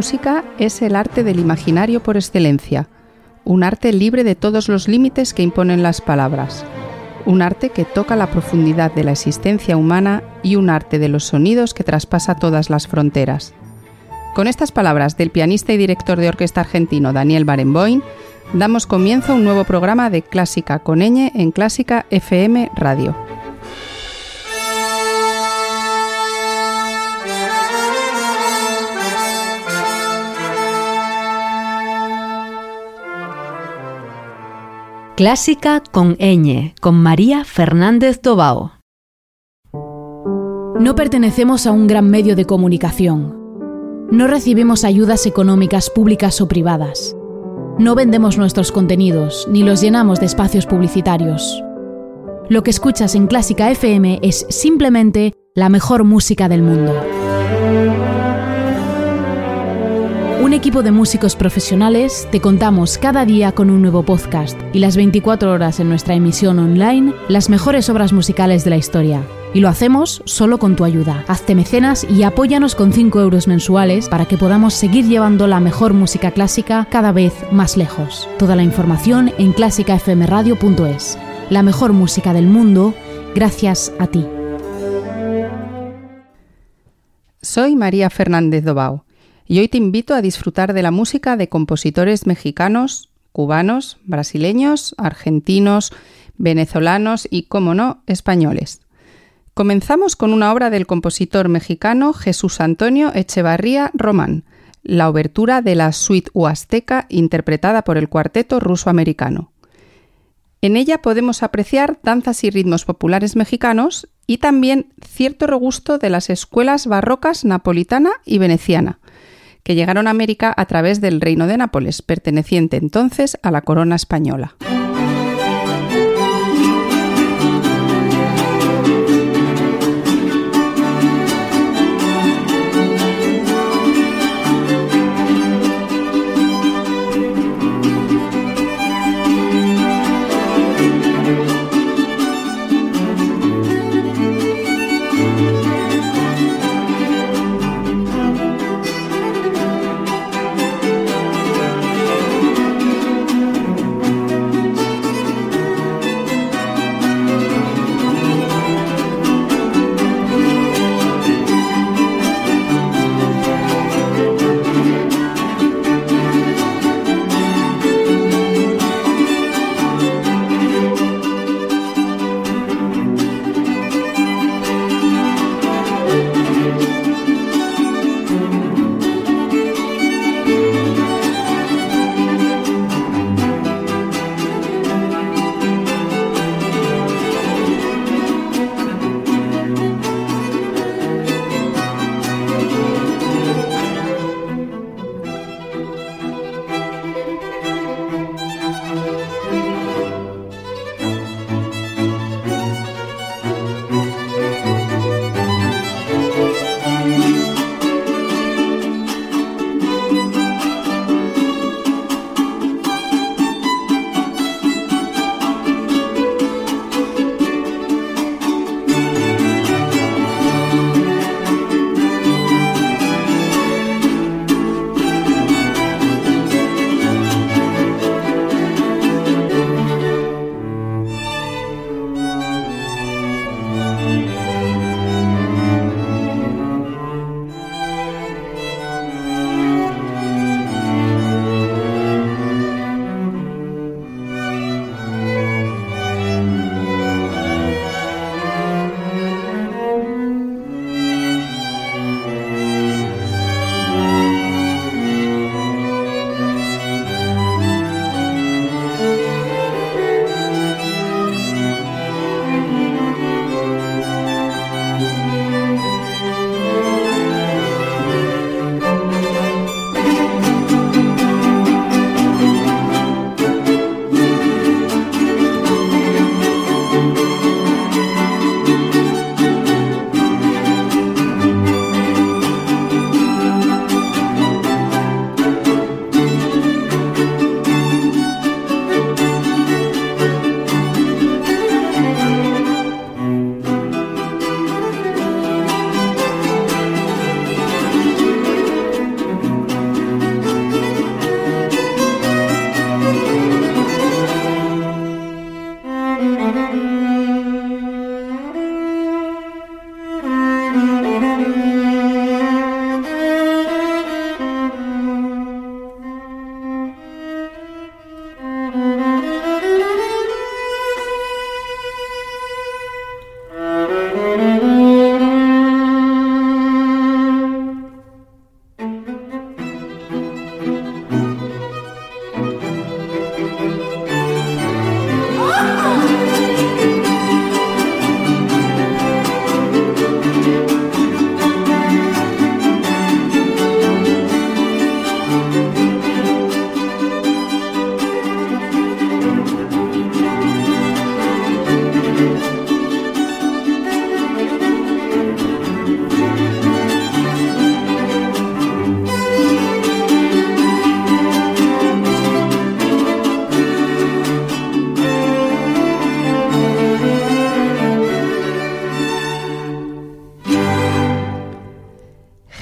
Música es el arte del imaginario por excelencia, un arte libre de todos los límites que imponen las palabras, un arte que toca la profundidad de la existencia humana y un arte de los sonidos que traspasa todas las fronteras. Con estas palabras del pianista y director de orquesta argentino Daniel Barenboim, damos comienzo a un nuevo programa de Clásica con en Clásica FM Radio. Clásica con Eñe, con María Fernández Tobao. No pertenecemos a un gran medio de comunicación. No recibimos ayudas económicas públicas o privadas. No vendemos nuestros contenidos ni los llenamos de espacios publicitarios. Lo que escuchas en Clásica FM es simplemente la mejor música del mundo. Un equipo de músicos profesionales te contamos cada día con un nuevo podcast y las 24 horas en nuestra emisión online las mejores obras musicales de la historia. Y lo hacemos solo con tu ayuda. Hazte mecenas y apóyanos con 5 euros mensuales para que podamos seguir llevando la mejor música clásica cada vez más lejos. Toda la información en clásicafmradio.es. La mejor música del mundo, gracias a ti. Soy María Fernández Dobao y hoy te invito a disfrutar de la música de compositores mexicanos, cubanos, brasileños, argentinos, venezolanos y, como no, españoles. Comenzamos con una obra del compositor mexicano Jesús Antonio Echevarría Román, la obertura de la suite huasteca interpretada por el cuarteto ruso-americano. En ella podemos apreciar danzas y ritmos populares mexicanos y también cierto regusto de las escuelas barrocas napolitana y veneciana, que llegaron a América a través del Reino de Nápoles, perteneciente entonces a la corona española.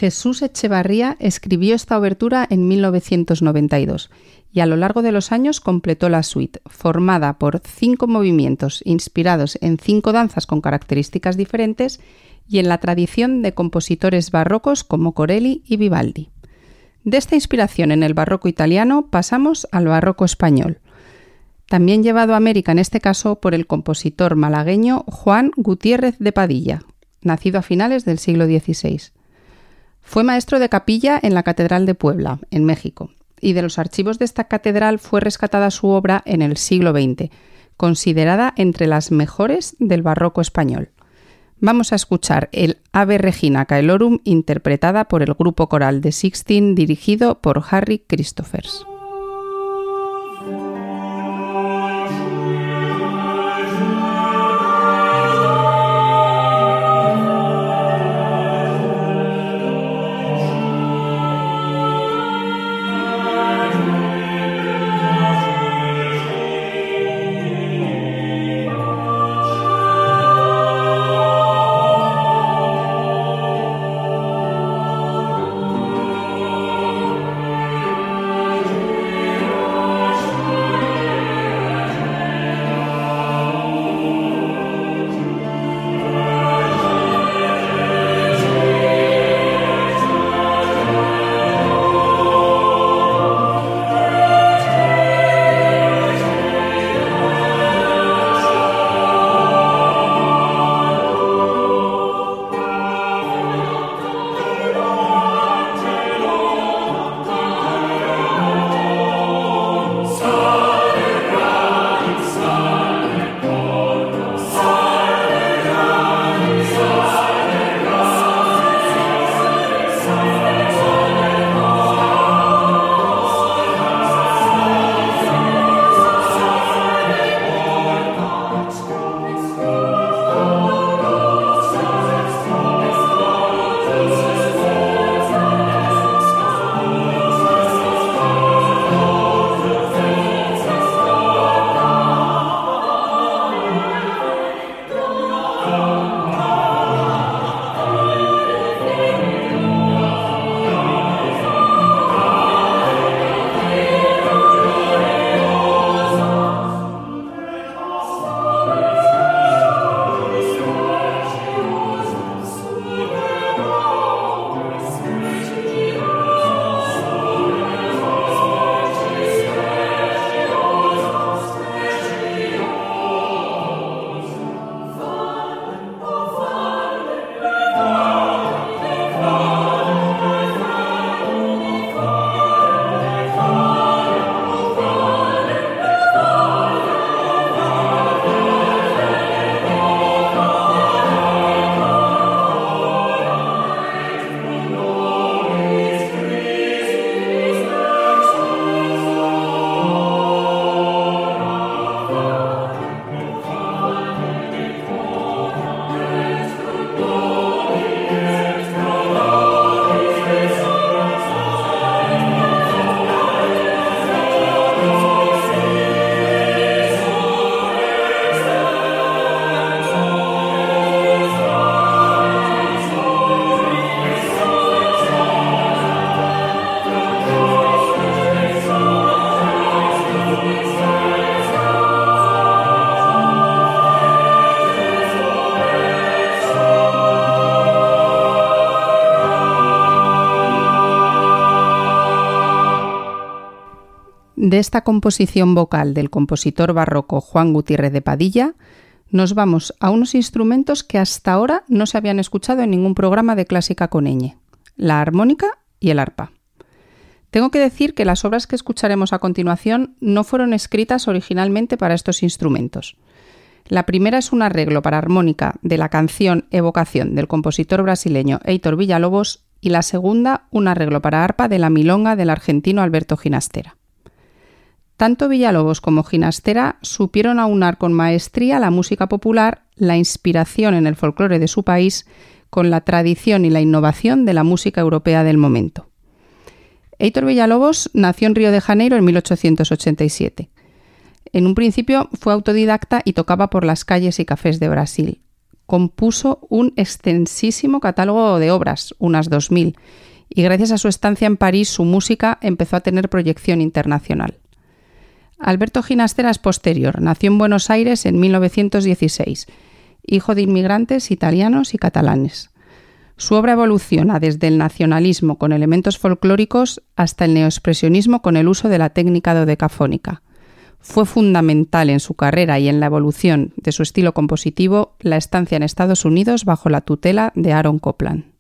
Jesús Echevarría escribió esta obertura en 1992 y a lo largo de los años completó la suite, formada por cinco movimientos inspirados en cinco danzas con características diferentes y en la tradición de compositores barrocos como Corelli y Vivaldi. De esta inspiración en el barroco italiano pasamos al barroco español, también llevado a América en este caso por el compositor malagueño Juan Gutiérrez de Padilla, nacido a finales del siglo XVI. Fue maestro de capilla en la Catedral de Puebla, en México, y de los archivos de esta catedral fue rescatada su obra en el siglo XX, considerada entre las mejores del barroco español. Vamos a escuchar el Ave Regina Caelorum interpretada por el grupo coral de Sixteen dirigido por Harry Christophers. Esta composición vocal del compositor barroco Juan Gutiérrez de Padilla, nos vamos a unos instrumentos que hasta ahora no se habían escuchado en ningún programa de clásica con ñ, la armónica y el arpa. Tengo que decir que las obras que escucharemos a continuación no fueron escritas originalmente para estos instrumentos. La primera es un arreglo para armónica de la canción Evocación del compositor brasileño Heitor Villalobos y la segunda un arreglo para arpa de la milonga del argentino Alberto Ginastera. Tanto Villalobos como Ginastera supieron aunar con maestría la música popular, la inspiración en el folclore de su país, con la tradición y la innovación de la música europea del momento. Heitor Villalobos nació en Río de Janeiro en 1887. En un principio fue autodidacta y tocaba por las calles y cafés de Brasil. compuso un extensísimo catálogo de obras, unas 2.000, y gracias a su estancia en París su música empezó a tener proyección internacional. Alberto Ginastera es posterior, nació en Buenos Aires en 1916, hijo de inmigrantes italianos y catalanes. Su obra evoluciona desde el nacionalismo con elementos folclóricos hasta el neoexpresionismo con el uso de la técnica dodecafónica. Fue fundamental en su carrera y en la evolución de su estilo compositivo la estancia en Estados Unidos bajo la tutela de Aaron Copland.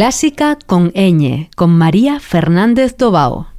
Clásica con ñ, con María Fernández Tobao.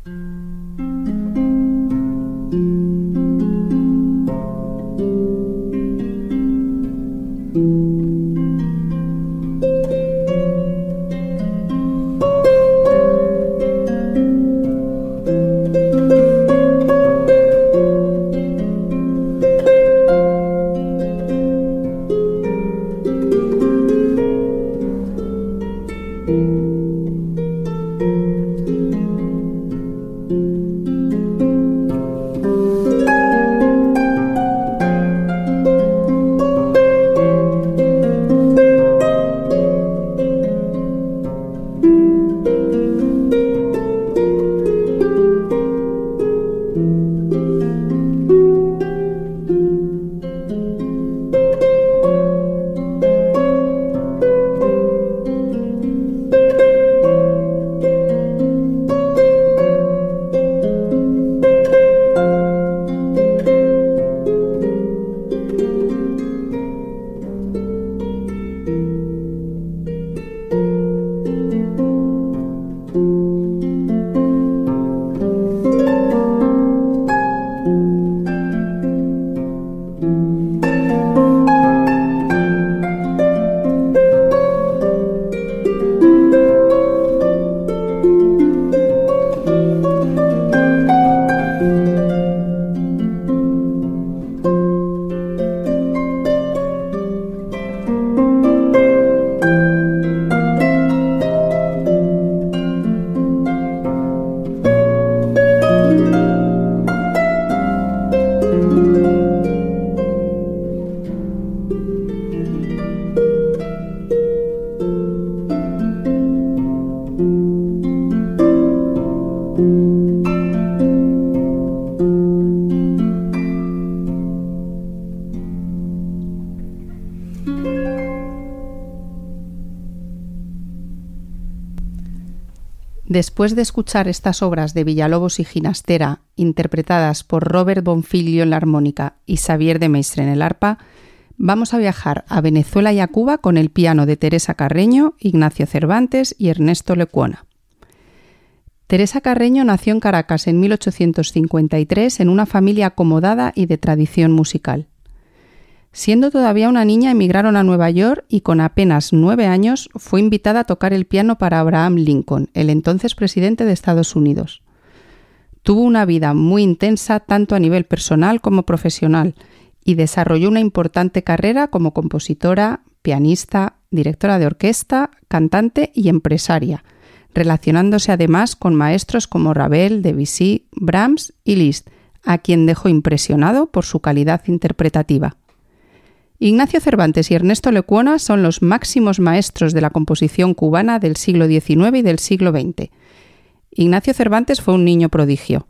Después de escuchar estas obras de Villalobos y Ginastera, interpretadas por Robert Bonfiglio en la armónica y Xavier de Maistre en el arpa, vamos a viajar a Venezuela y a Cuba con el piano de Teresa Carreño, Ignacio Cervantes y Ernesto Lecuona. Teresa Carreño nació en Caracas en 1853 en una familia acomodada y de tradición musical. Siendo todavía una niña emigraron a Nueva York y con apenas nueve años fue invitada a tocar el piano para Abraham Lincoln, el entonces presidente de Estados Unidos. Tuvo una vida muy intensa tanto a nivel personal como profesional y desarrolló una importante carrera como compositora, pianista, directora de orquesta, cantante y empresaria, relacionándose además con maestros como Ravel, Debussy, Brahms y Liszt, a quien dejó impresionado por su calidad interpretativa. Ignacio Cervantes y Ernesto Lecuona son los máximos maestros de la composición cubana del siglo XIX y del siglo XX. Ignacio Cervantes fue un niño prodigio.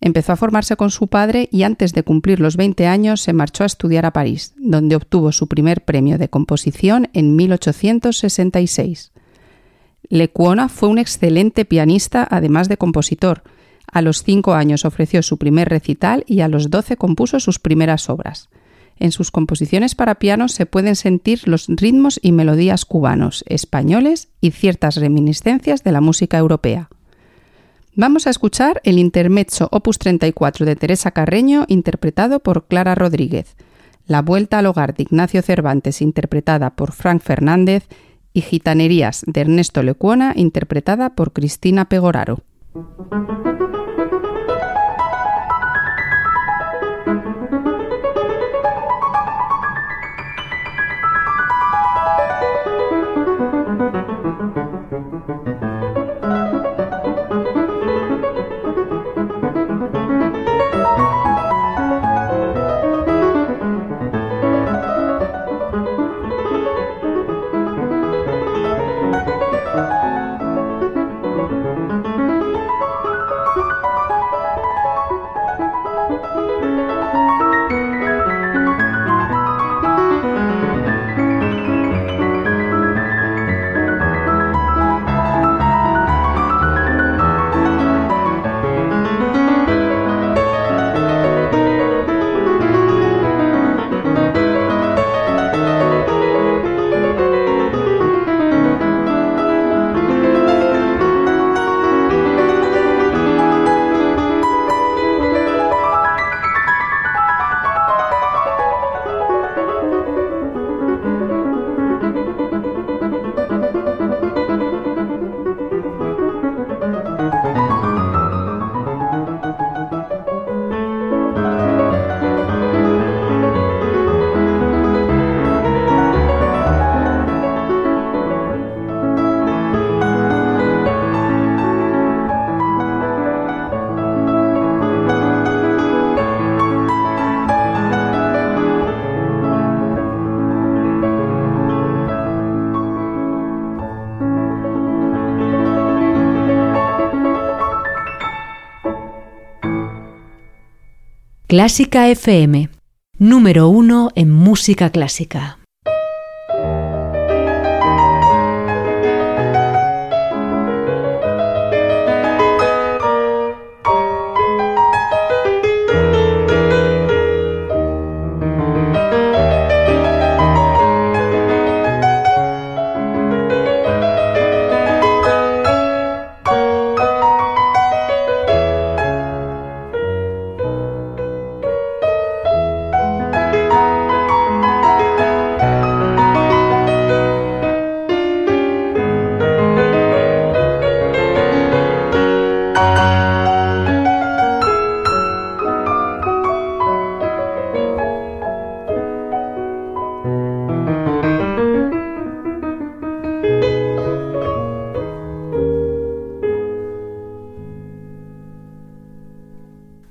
Empezó a formarse con su padre y antes de cumplir los 20 años se marchó a estudiar a París, donde obtuvo su primer premio de composición en 1866. Lecuona fue un excelente pianista, además de compositor. A los cinco años ofreció su primer recital y a los doce compuso sus primeras obras. En sus composiciones para piano se pueden sentir los ritmos y melodías cubanos, españoles y ciertas reminiscencias de la música europea. Vamos a escuchar el intermezzo opus 34 de Teresa Carreño interpretado por Clara Rodríguez, La Vuelta al Hogar de Ignacio Cervantes interpretada por Frank Fernández y Gitanerías de Ernesto Lecuona, interpretada por Cristina Pegoraro. Clásica FM, número uno en música clásica.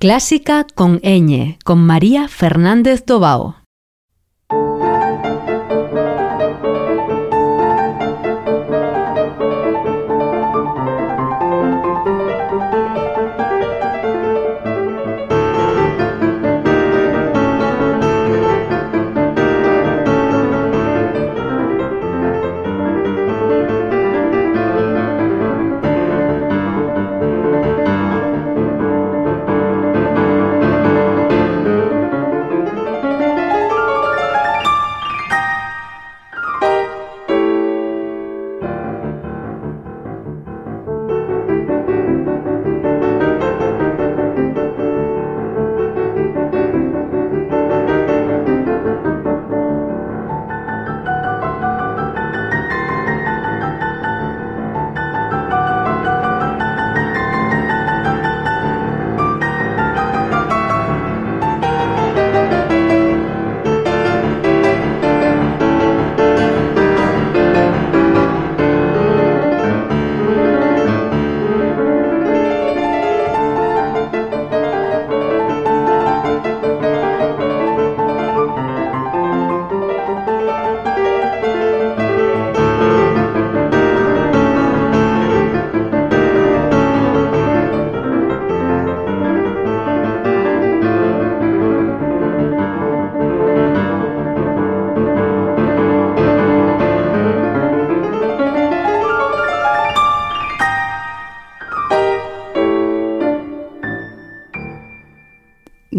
Clásica con ñ, con María Fernández Tobao.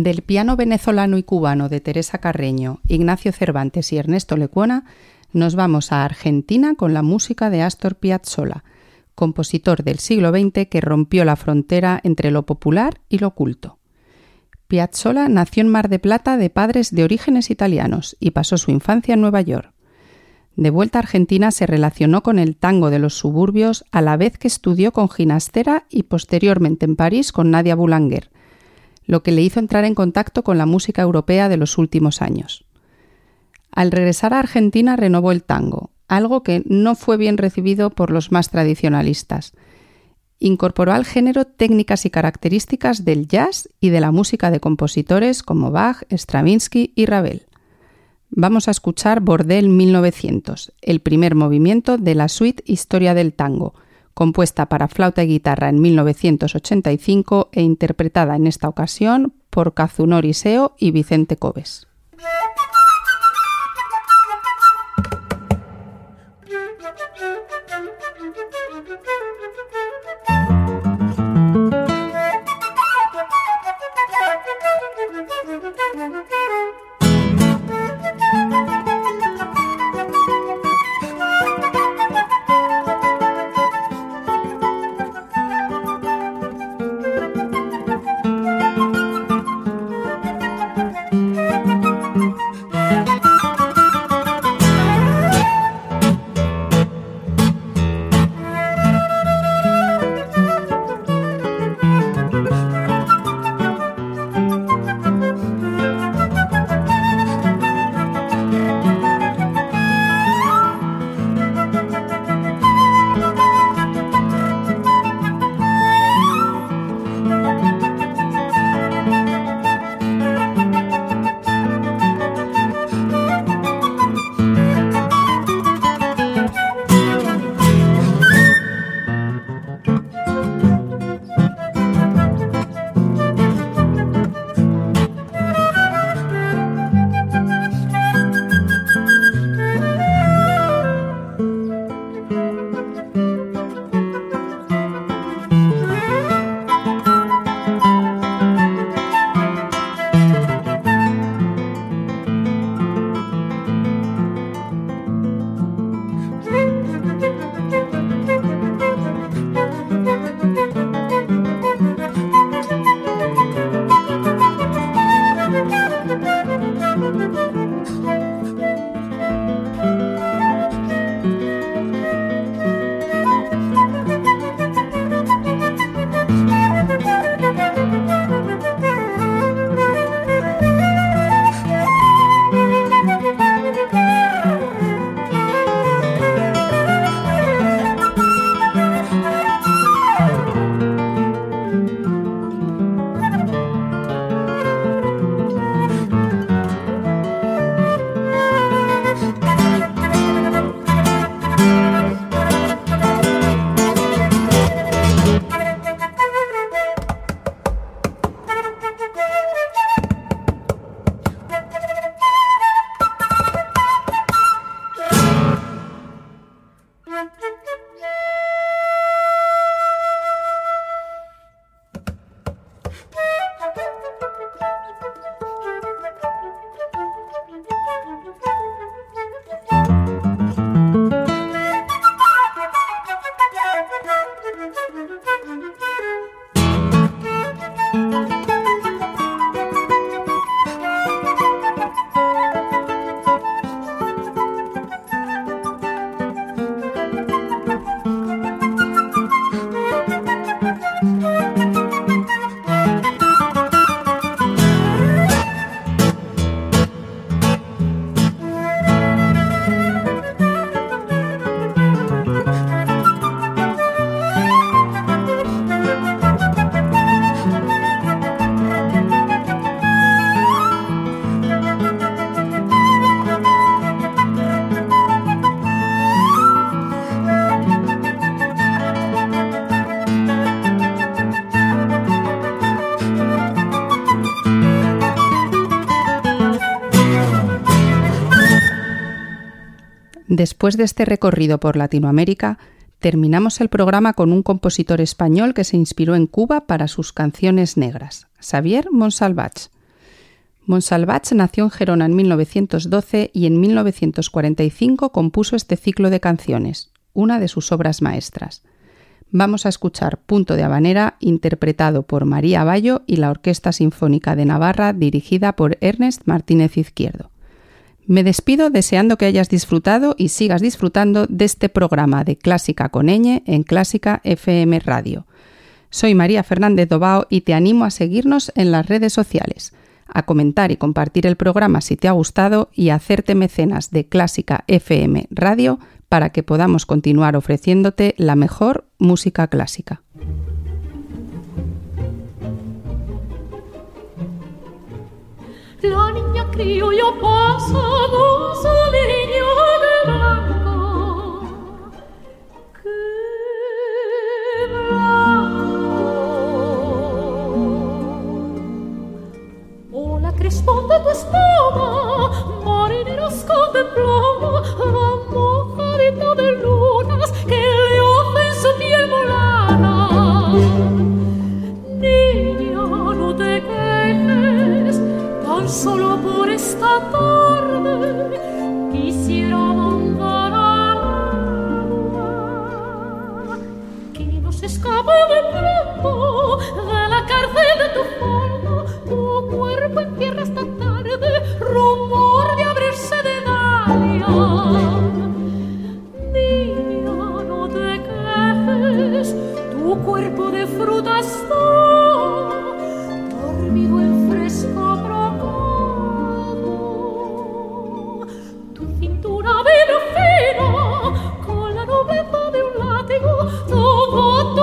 Del piano venezolano y cubano de Teresa Carreño, Ignacio Cervantes y Ernesto Lecuona, nos vamos a Argentina con la música de Astor Piazzolla, compositor del siglo XX que rompió la frontera entre lo popular y lo culto. Piazzolla nació en Mar de Plata de padres de orígenes italianos y pasó su infancia en Nueva York. De vuelta a Argentina se relacionó con el tango de los suburbios a la vez que estudió con Ginastera y posteriormente en París con Nadia Boulanger, lo que le hizo entrar en contacto con la música europea de los últimos años. Al regresar a Argentina renovó el tango, algo que no fue bien recibido por los más tradicionalistas. Incorporó al género técnicas y características del jazz y de la música de compositores como Bach, Stravinsky y Ravel. Vamos a escuchar Bordel 1900, el primer movimiento de la suite Historia del Tango, compuesta para flauta y guitarra en 1985 e interpretada en esta ocasión por Kazunori Seo y Vicente Cobes. Después de este recorrido por Latinoamérica, terminamos el programa con un compositor español que se inspiró en Cuba para sus canciones negras, Xavier Monsalvach. Monsalvach nació en Gerona en 1912 y en 1945 compuso este ciclo de canciones, una de sus obras maestras. Vamos a escuchar Punto de Habanera, interpretado por María Bayo y la Orquesta Sinfónica de Navarra, dirigida por Ernest Martínez Izquierdo. Me despido deseando que hayas disfrutado y sigas disfrutando de este programa de Clásica con Eñe en Clásica FM Radio. Soy María Fernández Dobao y te animo a seguirnos en las redes sociales, a comentar y compartir el programa si te ha gustado y a hacerte mecenas de Clásica FM Radio para que podamos continuar ofreciéndote la mejor música clásica. La niña criolla pasa dos líneas de blanco. De un látigo,